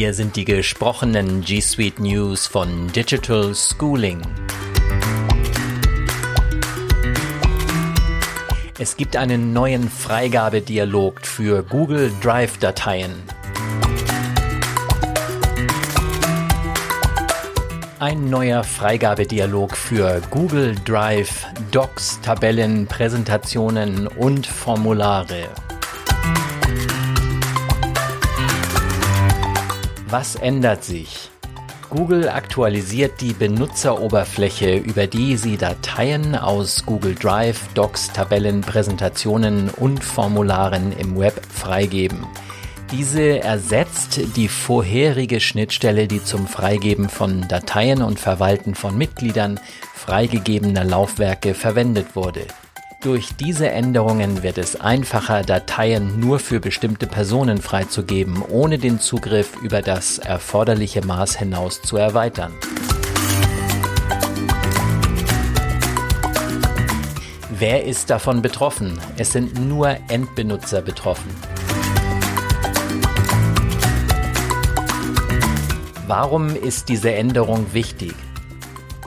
Hier sind die gesprochenen G Suite News von Digital Schooling. Es gibt einen neuen Freigabedialog für Google Drive Dateien. Ein neuer Freigabedialog für Google Drive, Docs, Tabellen, Präsentationen und Formulare. Was ändert sich? Google aktualisiert die Benutzeroberfläche, über die Sie Dateien aus Google Drive, Docs, Tabellen, Präsentationen und Formularen im Web freigeben. Diese ersetzt die vorherige Schnittstelle, die zum Freigeben von Dateien und Verwalten von Mitgliedern freigegebener Laufwerke verwendet wurde. Durch diese Änderungen wird es einfacher, Dateien nur für bestimmte Personen freizugeben, ohne den Zugriff über das erforderliche Maß hinaus zu erweitern. Wer ist davon betroffen? Es sind nur Endbenutzer betroffen. Warum ist diese Änderung wichtig?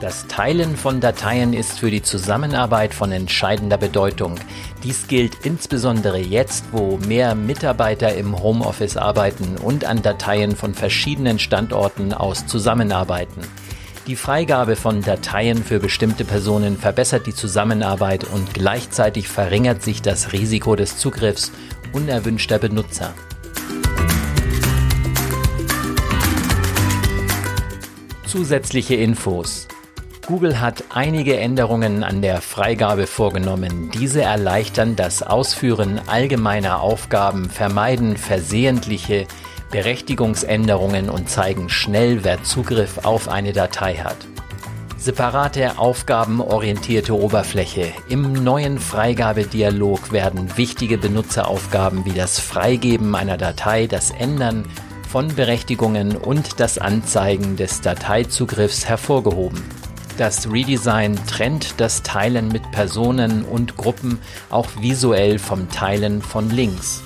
Das Teilen von Dateien ist für die Zusammenarbeit von entscheidender Bedeutung. Dies gilt insbesondere jetzt, wo mehr Mitarbeiter im Homeoffice arbeiten und an Dateien von verschiedenen Standorten aus zusammenarbeiten. Die Freigabe von Dateien für bestimmte Personen verbessert die Zusammenarbeit und gleichzeitig verringert sich das Risiko des Zugriffs unerwünschter Benutzer. Zusätzliche Infos Google hat einige Änderungen an der Freigabe vorgenommen. Diese erleichtern das Ausführen allgemeiner Aufgaben, vermeiden versehentliche Berechtigungsänderungen und zeigen schnell, wer Zugriff auf eine Datei hat. Separate aufgabenorientierte Oberfläche. Im neuen Freigabedialog werden wichtige Benutzeraufgaben wie das Freigeben einer Datei, das Ändern von Berechtigungen und das Anzeigen des Dateizugriffs hervorgehoben. Das Redesign trennt das Teilen mit Personen und Gruppen auch visuell vom Teilen von Links.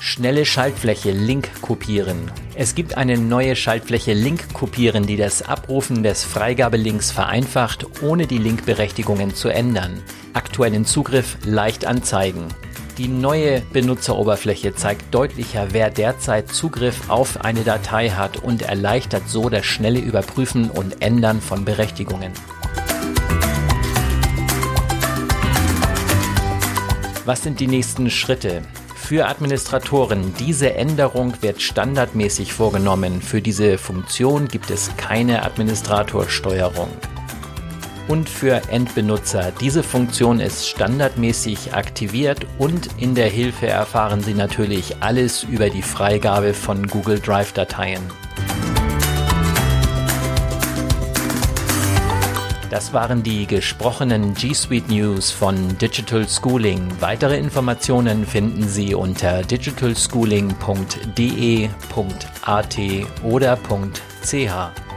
Schnelle Schaltfläche Link kopieren. Es gibt eine neue Schaltfläche Link kopieren, die das Abrufen des Freigabelinks vereinfacht, ohne die Linkberechtigungen zu ändern. Aktuellen Zugriff leicht anzeigen. Die neue Benutzeroberfläche zeigt deutlicher, wer derzeit Zugriff auf eine Datei hat und erleichtert so das schnelle Überprüfen und Ändern von Berechtigungen. Was sind die nächsten Schritte? Für Administratoren, diese Änderung wird standardmäßig vorgenommen. Für diese Funktion gibt es keine Administratorsteuerung und für Endbenutzer. Diese Funktion ist standardmäßig aktiviert und in der Hilfe erfahren Sie natürlich alles über die Freigabe von Google Drive Dateien. Das waren die gesprochenen G Suite News von Digital Schooling. Weitere Informationen finden Sie unter digitalschooling.de.at oder .ch.